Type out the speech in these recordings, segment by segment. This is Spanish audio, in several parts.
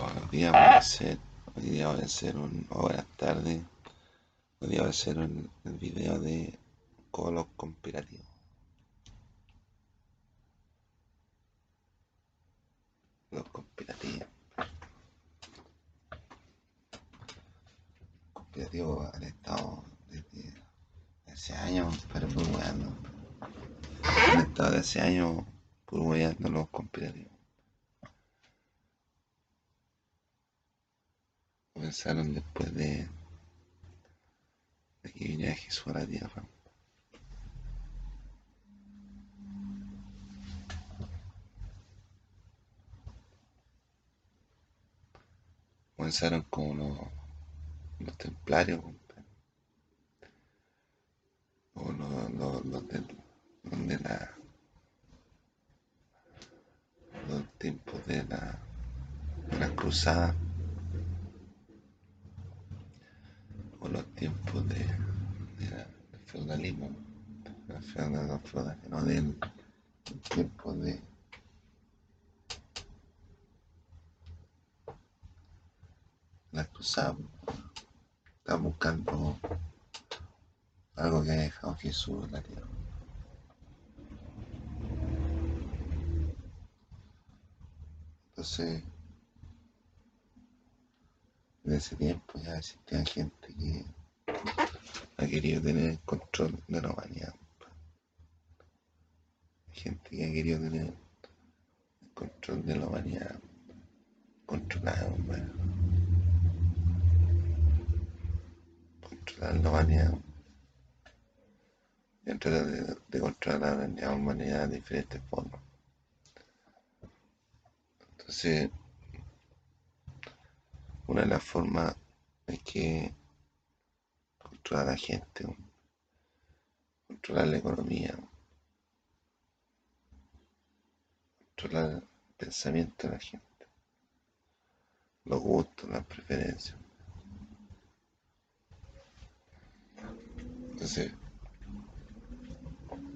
Buenos días. A hacer, hoy día voy a hacer un. o buenas tardes. Hoy día voy a hacer un, el video de colos conspirativos. Los conspirativos. Conspirativos han estado desde hace años, pero muy bueno. Han estado desde hace años purgueando los conspirativos. Comenzaron después de, de que viniera Jesús a la tierra. Comenzaron como los, los templarios, o los, los, los del- los de la los tiempos de la, de la cruzada o los tiempos de, de la- del feudalismo, no, feudal, no, feudal, no, del tiempo de la cruzada. Están buscando algo que ha dejado Jesús en la tierra. Entonces, en ese tiempo ya existía gente que ha querido tener el control de la humanidad. Que ha querido tener el control de la humanidad controlada, hombre. Controlar la humanidad. Y tratar de, controlar la humanidad de diferentes formas. Entonces, una de las formas es que controlar a la gente, controlar la economía, ¿no? El pensamiento de la gente, los gustos, las preferencias. Entonces,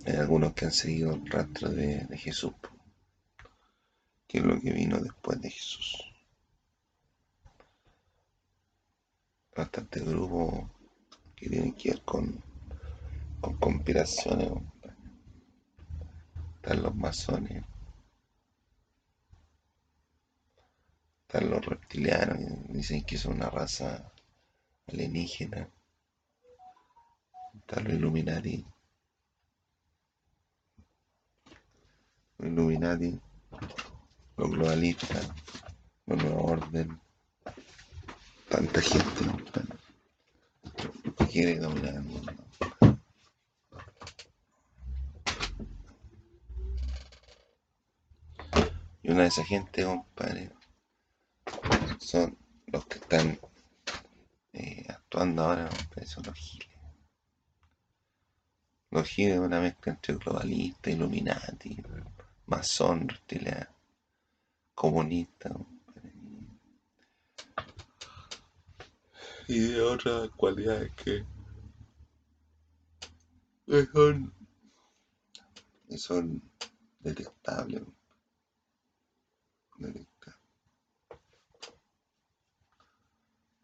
hay algunos que han seguido el rastro de, Jesús, que es lo que vino después de Jesús. Bastante grupos que tienen que ver con, con conspiraciones. Están los masones, los reptilianos, dicen que son una raza alienígena. Están los Illuminati. Los Illuminati, los globalistas, los nueva orden, tanta gente, que quiere dominar el mundo. Y una de esa gente, compadre, son los que están eh, actuando ahora, compadre, son los giles. Los giles es una mezcla entre globalista, illuminati, masón, reptiliano, comunista, y de otras cualidades que son, son detestables. detestables.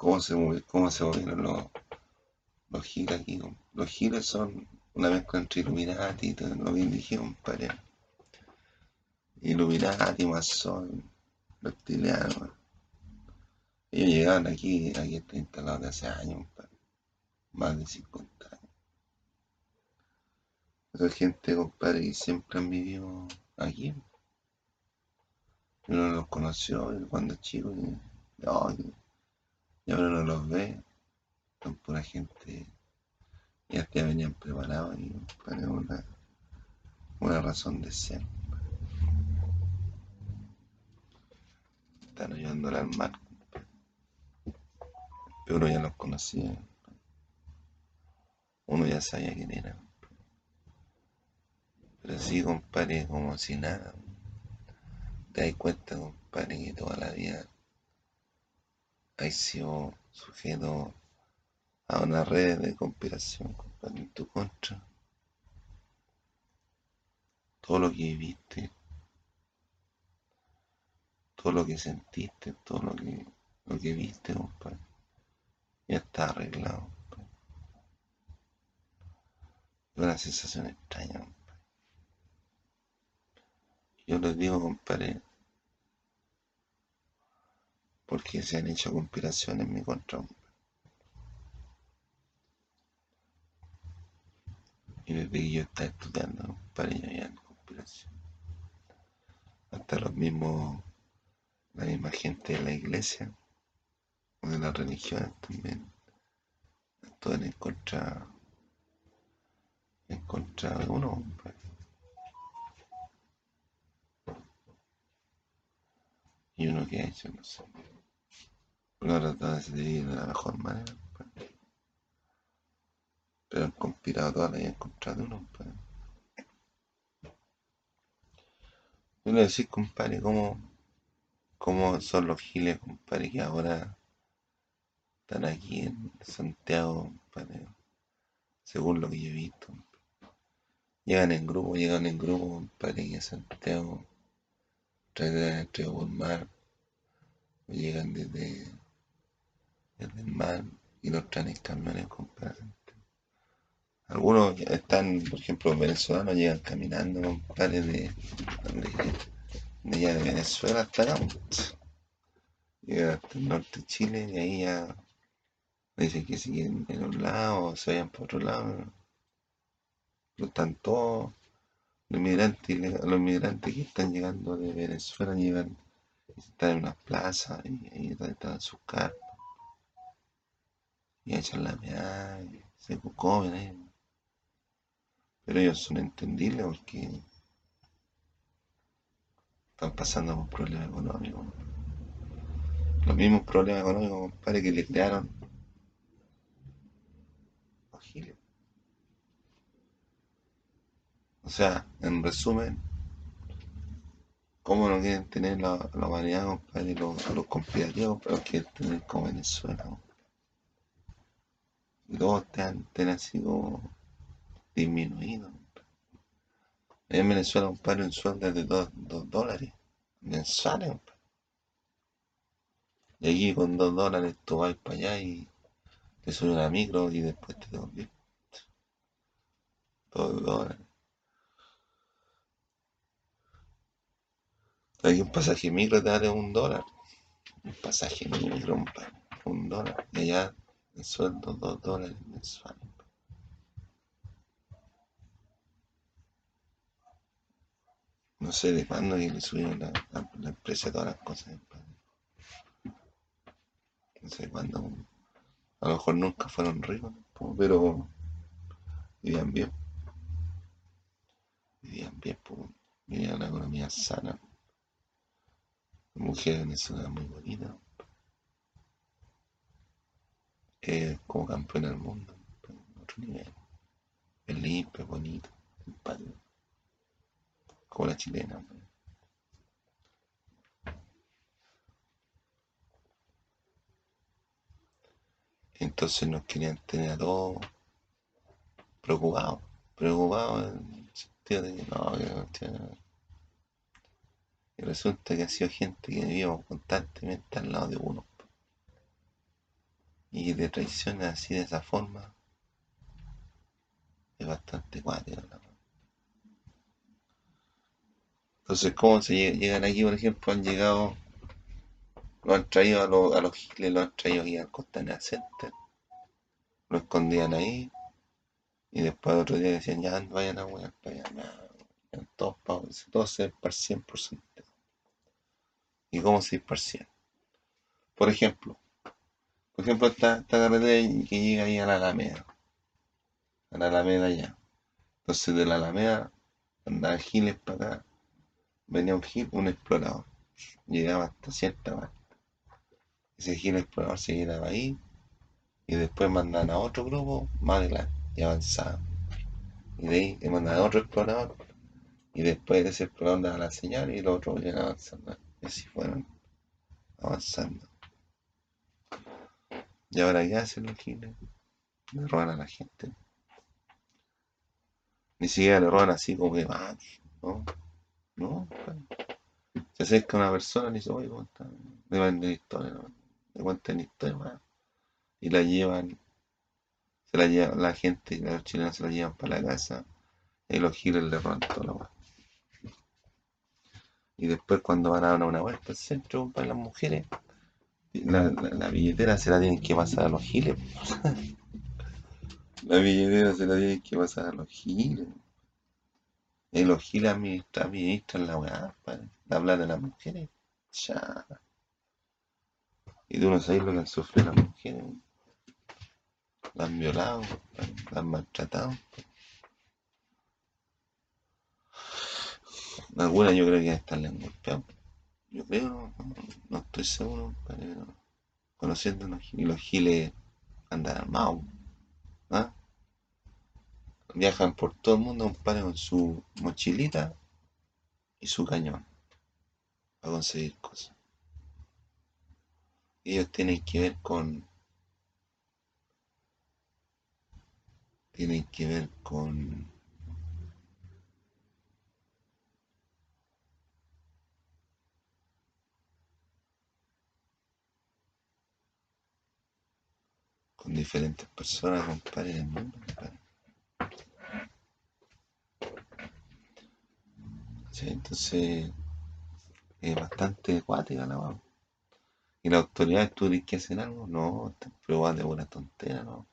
¿Cómo se, movi- cómo se movieron los, los giles aquí? Los giles son una mezcla entre Illuminati y todo lo bien dije, compadre. Illuminati, masón, reptiliano. Ellos llegaron aquí, aquí está instalado hace años, compadre. Más de 50 años. Esa gente, compadre, que siempre han vivido aquí. Uno los conoció cuando chico y, no, y- y ahora no los ve. Son pura gente ya te venían preparados y para una, una razón de ser. Están ayudándole al mar. Pero uno ya los conocía. Uno ya sabía quién era. Pero sí, compadre, como si nada. Te das cuenta, compadre, que toda la vida sido sujeto a una red de conspiración, en tu contra. Todo lo que viviste, todo lo que sentiste, todo lo que, lo que viste, compadre, ya está arreglado. compadre. Una sensación extraña, compadre. Yo les digo, compadre, porque se han hecho conspiraciones en mi contra. Y desde que yo estaba estudiando, compadre, ya había conspiración. Hasta los mismos, la misma gente de la iglesia, o de las religiones también, actúan en contra, en contra de uno, compadre. Y uno que ha hecho, no sé. Uno ha tratado de vivir de la mejor manera, compadre. Pero han conspirado toda la vida en contra de uno, compadre. Yo le decís, compadre, cómo, cómo son los giles, compadre, que ahora están aquí en Santiago, compadre, según lo que yo he visto. Llegan en grupo, llegan en grupo, compadre, aquí a Santiago, entre por mar, o llegan desde, desde el mar y los traen en camiones, compadre. Algunos están, por ejemplo, venezolanos llegan caminando, compadre, de, de, allá de Venezuela hasta acá. pues. Llegan hasta el norte de Chile y ahí ya dicen que siguen en un lado, se vayan por otro lado. Pero están todos los inmigrantes, los inmigrantes que están llegando de Venezuela llegan, están en unas plazas y ahí están sus carpas y echan la meada y se comen. Pero ellos son entendibles porque están pasando por problemas económicos. Los mismos problemas económicos, compadre, que le crearon los giles. O sea, en resumen, ¿cómo no quieren tener la, la humanidad, compadre? Los, los conspirativos, pero quieren tener como Venezuela. Y todos estén, estén así como disminuidos. En Venezuela, compadre, un sueldo es de 2 dólares mensuales, compadre. Y aquí con 2 dólares tú vas para allá y te subes una micro y después te devolvés. 2 dólares. Aquí un pasaje micro te vale un dólar. Un pasaje micro, compadre, un dólar. Y allá el sueldo 2 dólares mensuales. No sé de cuándo que le subieron la, la, la empresa todas las cosas. No sé cuándo. A lo mejor nunca fueron ricos, pero vivían bien. Vivían bien, po. Vivían una economía sana. Mujer venezolana muy bonita. Es como campeona del mundo, en otro nivel. Es simpática. Como la chilena, po. Entonces nos querían tener a todos preocupados. Preocupados en el sentido de que no, que Resulta que ha sido gente que vivíamos constantemente al lado de uno. Y que te traiciona así de esa forma. Es bastante cuático. Entonces, ¿cómo se lle- llegan aquí, por ejemplo? Han llegado, lo han traído a, los a los giles, lo han traído aquí al Costanera Center, lo escondían ahí, y después otro día decían, ya vayan a allá, ya, ya, todos todos se esparcían por Santiago. ¿Y cómo se esparcían? Por ejemplo, por ejemplo, esta, esta carretera que llega ahí a la Alameda, a la Alameda allá. Entonces de la Alameda andaba giles para acá, venía un gil, un explorador, llegaba hasta cierta parte. Ese gil explorador se quedaba ahí y después mandan a otro grupo más adelante y avanzaban. Y de ahí le mandan a otro explorador y después de ese explorador daba la señal y los otros iban avanzando. Y así fueron avanzando. Y ahora qué hacen los giles? Le roban a la gente. Ni siquiera le roban así como que, ah, no, no, Se acerca una persona y dice, oye, ¿cómo está? Le venden historia. Le cuentan historia, weón. Y la llevan, se la lleva la gente, los chilenos se la llevan para la casa y los giles le roban todo la weón. Y después cuando van a dar una vuelta al centro para las mujeres, la, la, billetera se la tienen que pasar a los giles. la billetera se la tienen que pasar a los giles. Y los giles administran, administran la weá, padre. La plata de las mujeres. Ya. Y tú no sabes lo que han sufrido las mujeres. Las han violado, las han maltratado. Algunas yo creo que están en golpeadas. Yo creo, no, estoy seguro, pero giles, y los giles andan armados. ¿ah? Viajan por todo el mundo, compadre, con su mochilita y su cañón a conseguir cosas. Ellos tienen que ver con. Tienen que ver con. Con diferentes personas, compadre, en el mundo, compadre. Entonces es bastante acuática la weá. Y las autoridades, tú que hacen algo, no, están probando de buena tontera, ¿no?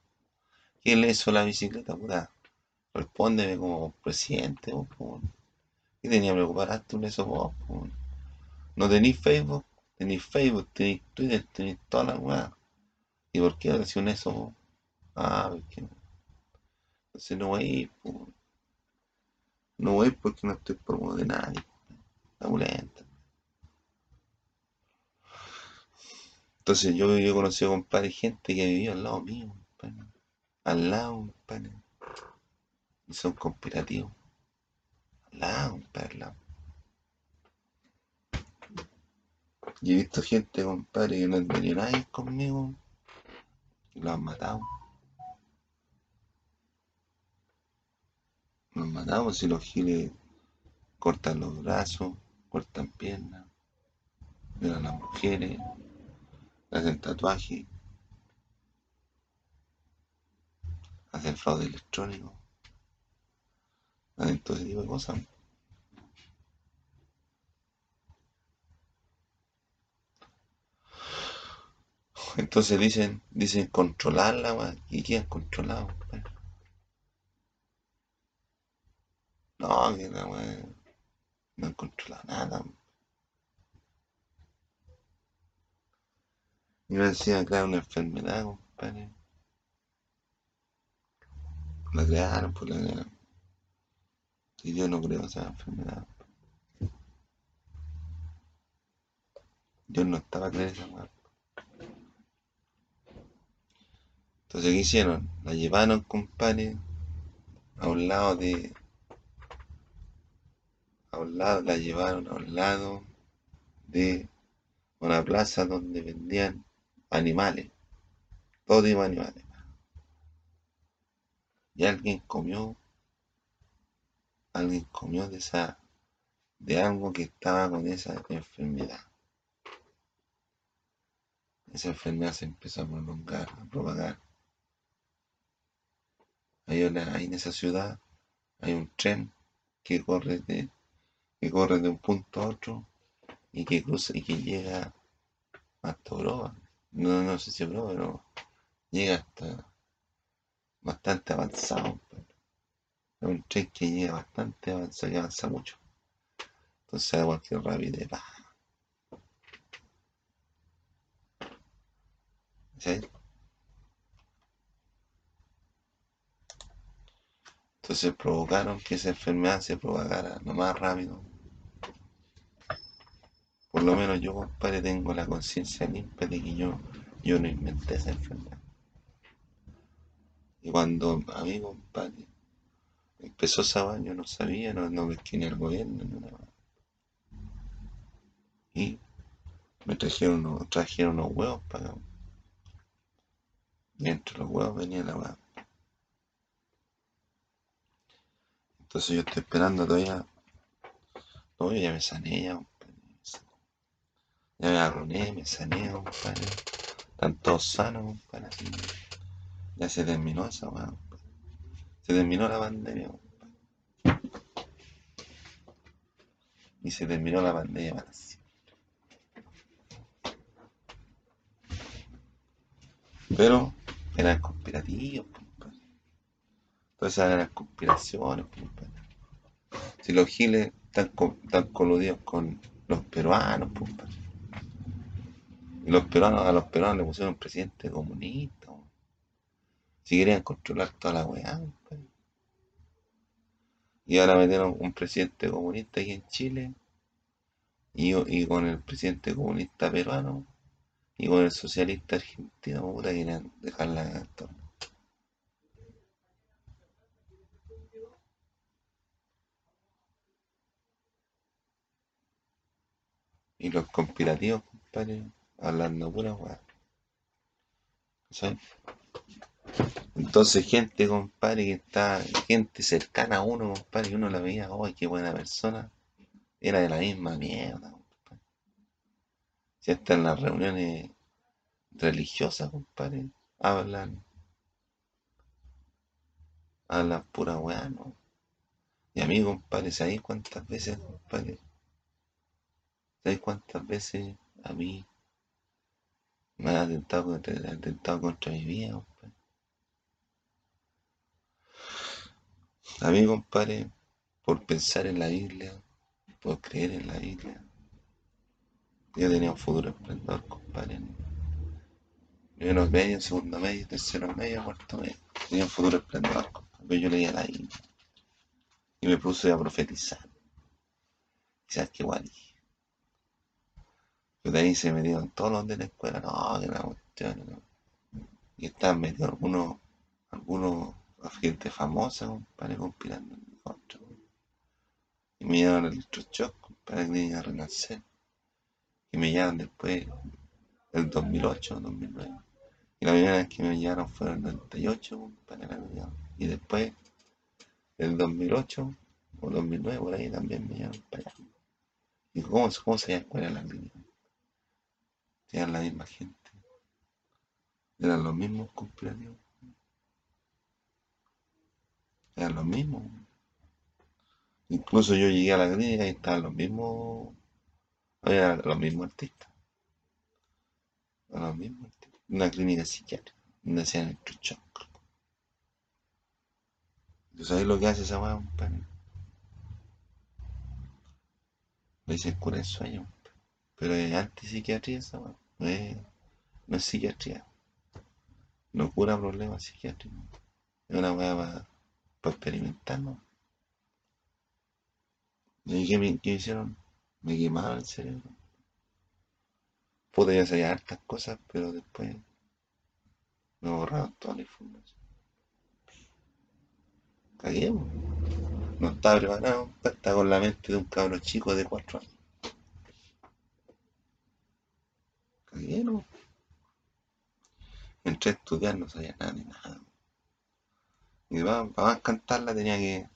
¿Quién le hizo la bicicleta, puta? Respóndeme como presidente, vos, po. ¿Qué tenía que preocuparte en eso vos? No tenéis Facebook, tenéis Facebook, tenéis Twitter, tenéis toda la weá. ¿Y por qué hacen eso? Ah, porque no. Entonces no voy a ir, po. No voy a porque no estoy por modo de nadie. Está muy lenta. Entonces yo, yo he conocido, compadre, gente que vivió al lado mío, compadre. Al lado, compadre. Y son conspirativos. Al lado, compadre, al. Y he visto gente, compadre, que no venido nadie conmigo. Lo han matado. Los matamos si los giles cortan los brazos, cortan piernas, violan a las mujeres, hacen tatuaje, hacen fraude electrónico, hacen todo ese tipo de cosas. Entonces dicen, dicen controlarla. ¿Y quién ha controlado? compadre? No, que la weón. No han controlado nada. Y me decían crear una enfermedad, compadre. La crearon, pues la crearon. Y yo no creo esa enfermedad. Yo no estaba a weá. Entonces, ¿qué hicieron? La llevaron, compadre, a un lado de. A un lado, la llevaron a un lado de una plaza donde vendían animales. Todo tipo de animales. Y alguien comió. Alguien comió de esa. de algo que estaba con esa enfermedad. Esa enfermedad se empezó a prolongar, a propagar. Ahí en esa ciudad hay un tren que corre de, que corre de un punto a otro y que cruza y que llega hasta Europa. No, no sé si Europa, pero llega hasta bastante avanzado. Es un tren que llega bastante avanzado, que avanza mucho. Entonces a cualquier rapidez, pa. ¿Sí? Entonces provocaron que esa enfermedad se propagara lo más rápido. Por lo menos yo, compadre, tengo la conciencia limpia de que yo, yo no inventé esa enfermedad. Y cuando a mí, compadre, empezó esa vaina, yo no sabía, no, no ni al gobierno, ni nada. Y me trajeron trajeron unos huevos para acá. Y entre los huevos venía la. Entonces yo estoy esperando todavía. No, yo ya me sané ya, me arruiné, me sané, compadre. Están todos sanos, compadre. Ya se terminó esa weá. Se terminó la pandemia, compadre. Y se terminó la pandemia para siempre. Pero eran conspirativos. Todas esas conspiraciones, compadre. Si los giles están, co- están coludidos con los peruanos, compadre. Y los peruanos, a los peruanos le pusieron un presidente comunista, weón. Si querían controlar toda la weá. Y ahora metieron un presidente comunista aquí en Chile. Y, con el presidente comunista peruano. Y con el socialista argentino, puta, querían cagar toda. Y los conspirativos, compadre, hablando pura weá. Entonces, gente, compadre, que está, gente cercana a uno, compadre, que uno la veía, ¡ay, qué buena persona! Era de la misma mierda, compadre. Si hasta en las reuniones religiosas, compadre, hablan, hablan pura weá, ¿no? Y a mí, compadre, ¿sabéis cuántas veces, compadre? ¿Sabéis cuántas veces a mí me han atentado atentado contra mi vida, compadre? A mí, compadre, por pensar en la Biblia, por creer en la Biblia, yo tenía un futuro esplendor, compadre. Primero medio, segundo medio, tercero medio, cuarto medio. Tenía un futuro esplendor, compadre. Yo leía la Biblia y me puse a profetizar. ¿Y sabes qué igual? Yo de ahí se metieron todos los de la escuela, no, que la cuestión, no. Y estaban metidos algunos, algunos gente famosa, compadre, conspirando en contra. Y me llevaron al electroshock, compadre, que tenía que renacer. Y me llevaron después, el 2008, 2009. Y la primera vez que me llevaron fue en el 98, compadre. Y después, el 2008 o 2009, por ahí también me llevaron para allá. ¿Y cómo, cómo sabían cuál era la clínica? Eran la misma gente. Eran los mismos conspirativos. Eran los mismos. Incluso yo llegué a la clínica y estaban los mismos. Había los mismos artistas. Los mismos artistas. Una clínica psiquiátrica. Donde hacían electroshock. ¿Tú sabes lo que hace esa weá, compadre? Le dicen cura el sueño. Pero es antipsiquiatría esa weá. No es, no es psiquiatría. No cura problemas psiquiátricos. Es una weá para experimentar, ¿no? ¿Y qué me, hicieron? Me quemaron el cerebro. Puta, ya sabía hartas cosas, pero después me borraron toda la información. Cagué. No estaba preparado, estaba con la mente de un cabro chico de 4 años. Cagué, ¿no? Entré a estudiar, no sabía nada ni nada. Y para, más cantarla tenía que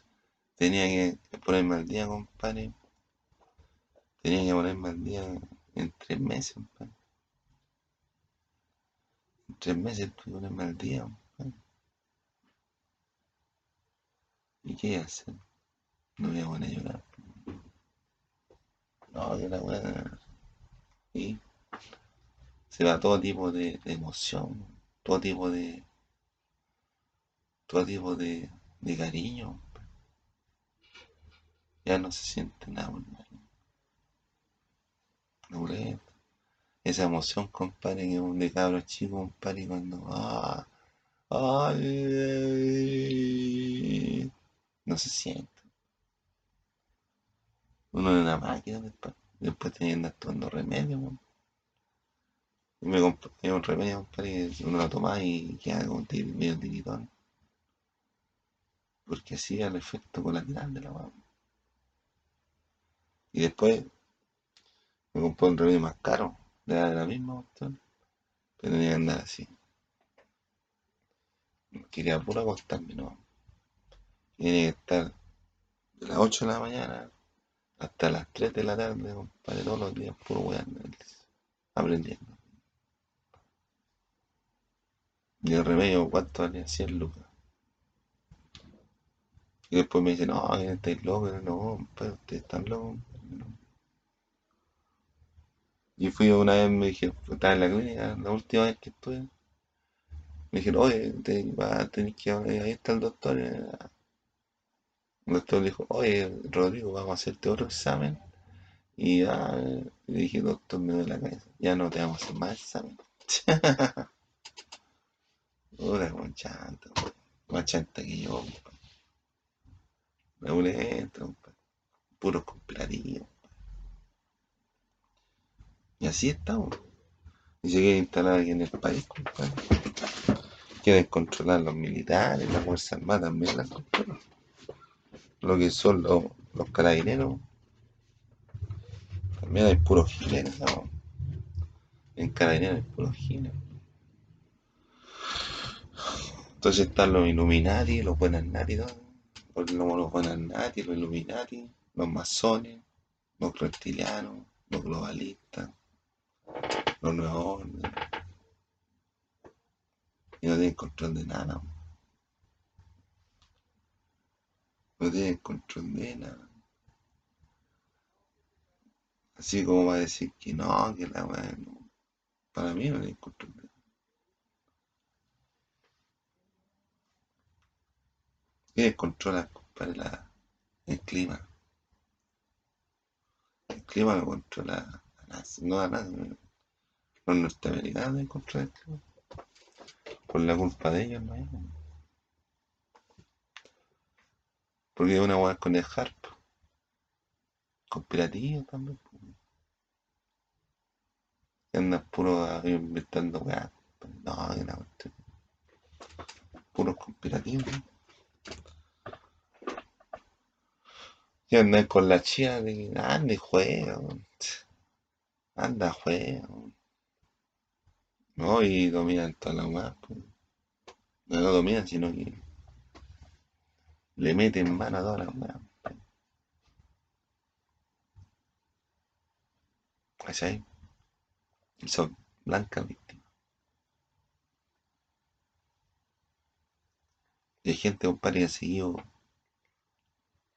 tenía que ponerme al día, compadre. Tenía que ponerme al día en tres meses, compadre. En tres meses tuve que ponerme al día, compadre. ¿Y qué a hacer? No iba a poner a llorar. No, que la weá. Y se va todo tipo de, de emoción, todo tipo de. todo tipo de, de cariño. Ya no se siente nada, hermano. Esa emoción, compadre, que un de cabro chico, compadre, cuando. ¡Ah! ¡Ay! No se siente. Uno es una máquina después. Después andar tomando remedio, weón. Me compré un remedio, compadre, uno lo toma y queda como medio tiritón. Porque era el efecto colateral de la weá. Y después me compré un remedio más caro, de la, la misma cuestión. Pero tenía que andar así. Quería puro acostarme, ¿no? Tenía que estar de las 8 de la mañana hasta las 3 de la tarde, compadre, todos los días, puro weón. aprendiendo. Y el remedio, ¿cuánto valía? 100 lucas. Y después me dicen, no, estáis locos, no, pero ustedes están locos. Y fui una vez, me dije, estaba en la clínica, la última vez que estuve. Me dijeron, oye, te va a tener que ahí está el doctor. El doctor dijo, oye, Rodrigo, vamos a hacerte otro examen. Y ya, le dije, doctor, me duele la cabeza. Ya no te vamos a hacer más examen. Hola, como chanta, más chanta que yo, Regulento, puros conspirativos. Y así estamos. Y se quiere instalar aquí en el país, compadre. Quieren controlar los militares, la Fuerza Armada también la controlan. Lo que son los, los carabineros. También hay puros giles, ¿no? En carabineros hay puros giles. Entonces están los Illuminati, los buenas nati, los, los buenas nati, los Illuminati, los masones, los reptilianos, los globalistas, los nuevos órdenes. Y no tienen control de nada. No tienen control de nada. Así como va a decir que no, que la weá no. Para mí no tienen control de nada. ¿Quiénes controlan, compadre, la, el clima? El clima lo controla la NASA, no la NASA. Los norteamericanos controlan el clima. Por la culpa de ellos, no hay. Porque una weá con el harp. Conspirativo también. Y andan puro inventando weá. No, que cuestión. Puros conspirativos. Y andan con la chía de anda y juega. Anda, juega. No, y dominan toda la weá. No, no dominan, sino que le meten mano a toda la weá. ¿Cachai? Y son blancas víctimas. Y hay gente, compadre, que ha seguido,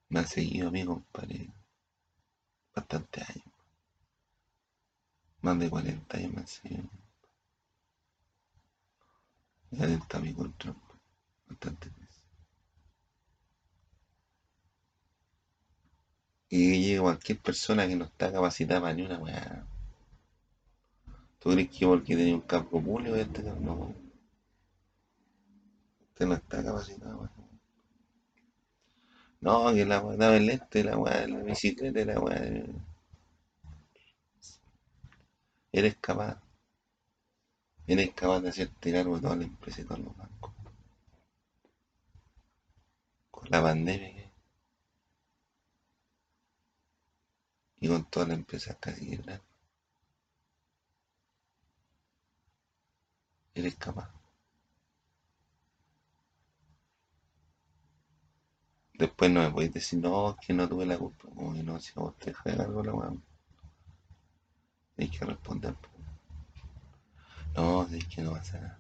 me ha seguido a mí, compadre, bastante años. Más de 40 años me han seguido. Y atenta a mi control, bastante veces. Y llega cualquier persona que no está capacitada para ni una weá. ¿Tú crees que porque tenía un campo público este no? Usted no está capacitado para No, que la weá, dame el este, la weá, la bicicleta, la weá. Eres capaz. Eres capaz de hacerte cargo de toda la empresa y todos los bancos. Con la pandemia que y con todas las empresas casi quebradas. Eres capaz. Después no me podéis decir, no, que no tuve la culpa. Que no, si a vos te de cargo la weá. Tienes que responder. po. No, es que no pasa nada.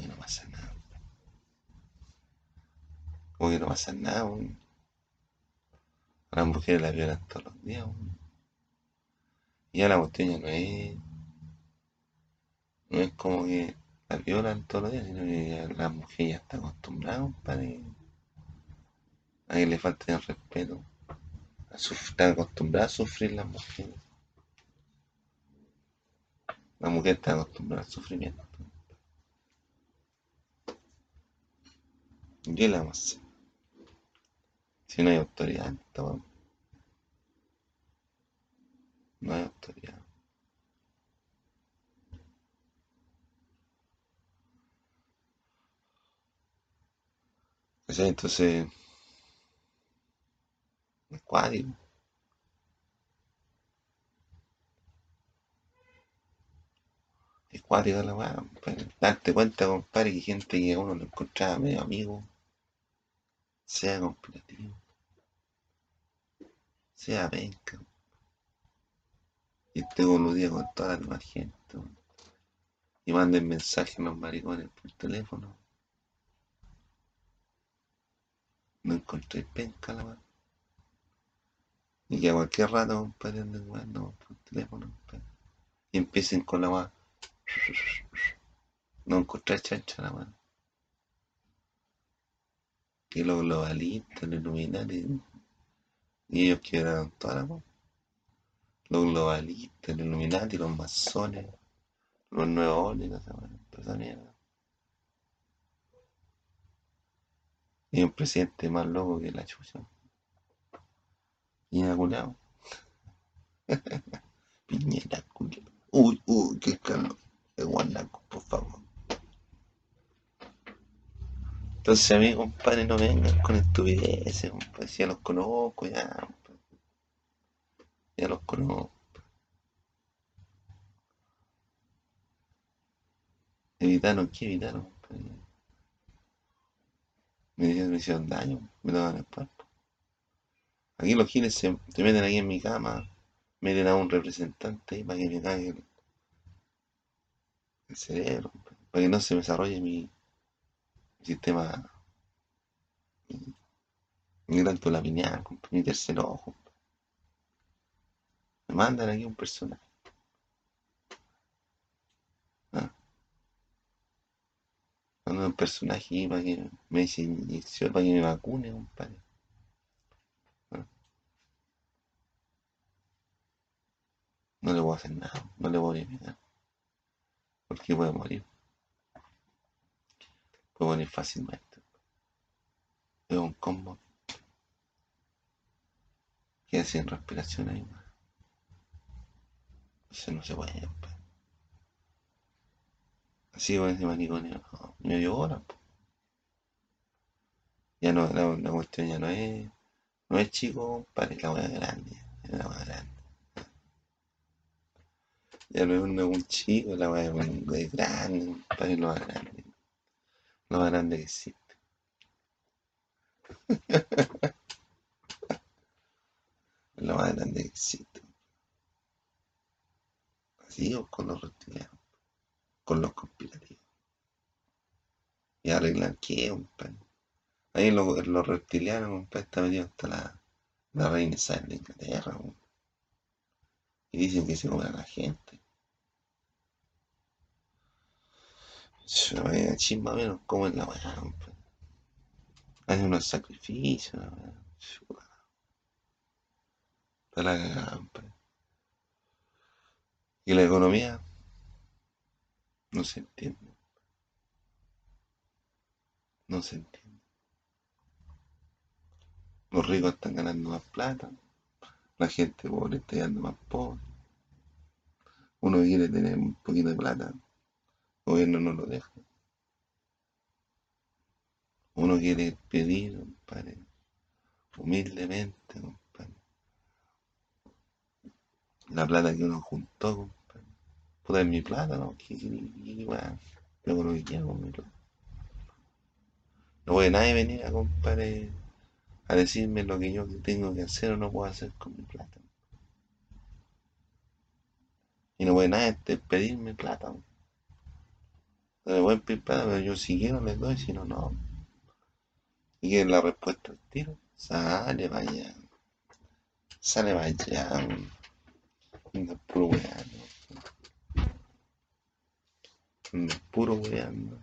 Que no pasa nada. Que no pasa nada, weón. A las mujeres la violan todos los días, weón. Y ya la cuestión ya no es. No es como que la violan todos los días, sino que ya la mujer ya está acostumbrada, compadre. A que le falten el respeto. Están acostumbradas a sufrir las mujeres. La mujer está acostumbrada al sufrimiento. ¿Y qué le vamos a hacer? Si no hay autoridad, esta weá. no hay autoridad. Entonces, es cuático. Es cuático la weá, compadre. Darte cuenta, compadre, que gente que uno lo encontraba medio amigo, sea conspirativo, sea penca, Y este coludía con toda la gente. Y manden mensajes a los maricones por teléfono. No encontré penca la weá. Y que a cualquier rato, compadre, anden weando por teléfono, compadre. Y empiecen con la weá. No encontré chancha la weá. Y los globalistas, los Illuminati. Y ellos quebraron toda la weá. Los globalistas, los Illuminati, los masones, los nuevos órdenes, esa mierda. Y un presidente más loco que la chucha. Y inaculado. Piñera, culiao. Uy, uy, qué calor. De guanaco, por favor. Entonces a mí, compadre, no vengan con estupideces, compadre. Si ya los conozco, ya. Ya los conozco. Evitaron, ¿qué evitaron, compadre? Me me hicieron daño, me daban el cuerpo. Aquí los giles se, meten aquí en mi cama, meten a un representante para que me cague el, cerebro, para que no se desarrolle mi, sistema, mi, mi glándula pineal, mi tercer ojo. Me mandan aquí un personaje. Ah, un personaje para que me inyección, para que me vacune, compadre. No le voy a hacer nada, no le voy a pegar, porque puede morir, puede morir fácilmente. Es un combo que sin respiración ahí. Eso no se puede, compadre. Así con ese manicomio, no, me dio hora, po. Ya no, la, cuestión ya no es, no es chico, compadre, la weá grande. Ya no es un, un chico, la weá es grande, es lo más grande, lo más grande que existe. Lo más grande que existe. Así o con los reptilianos, con los conspirativos. Y arreglan qué, compadre. Ahí los, los reptilianos, compadre, está metido hasta la, la reina Isabel de Inglaterra. Y dicen que se comen a la gente. Yo, eh, chin, más o menos, como es la weá, compadre. Hacen unos sacrificios, la weá. Está la cagada, compadre. Y la economía no se entiende, no se entiende. Los ricos están ganando más plata, la gente pobre está quedando más pobre. Uno quiere tener un poquito de plata, gobierno no lo deja. Uno quiere pedir, compadre, humildemente, compadre, la plata que uno juntó, compadre. Puta, es mi plata, ¿no? ¿Qué, qué, lo que quiero con mi. No puede nadie venir a, compadre, a decirme lo que yo tengo que hacer o no puedo hacer con mi plata. Y no puede nadie pedirme plata. Pueden pedir plata, pero yo si quiero les doy, si no, no. ¿Y qué es la respuesta al tiro? Sale allá. Sale allá. Anda puro weando. Anda puro weando.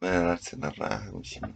Van a darse la raja, cochino.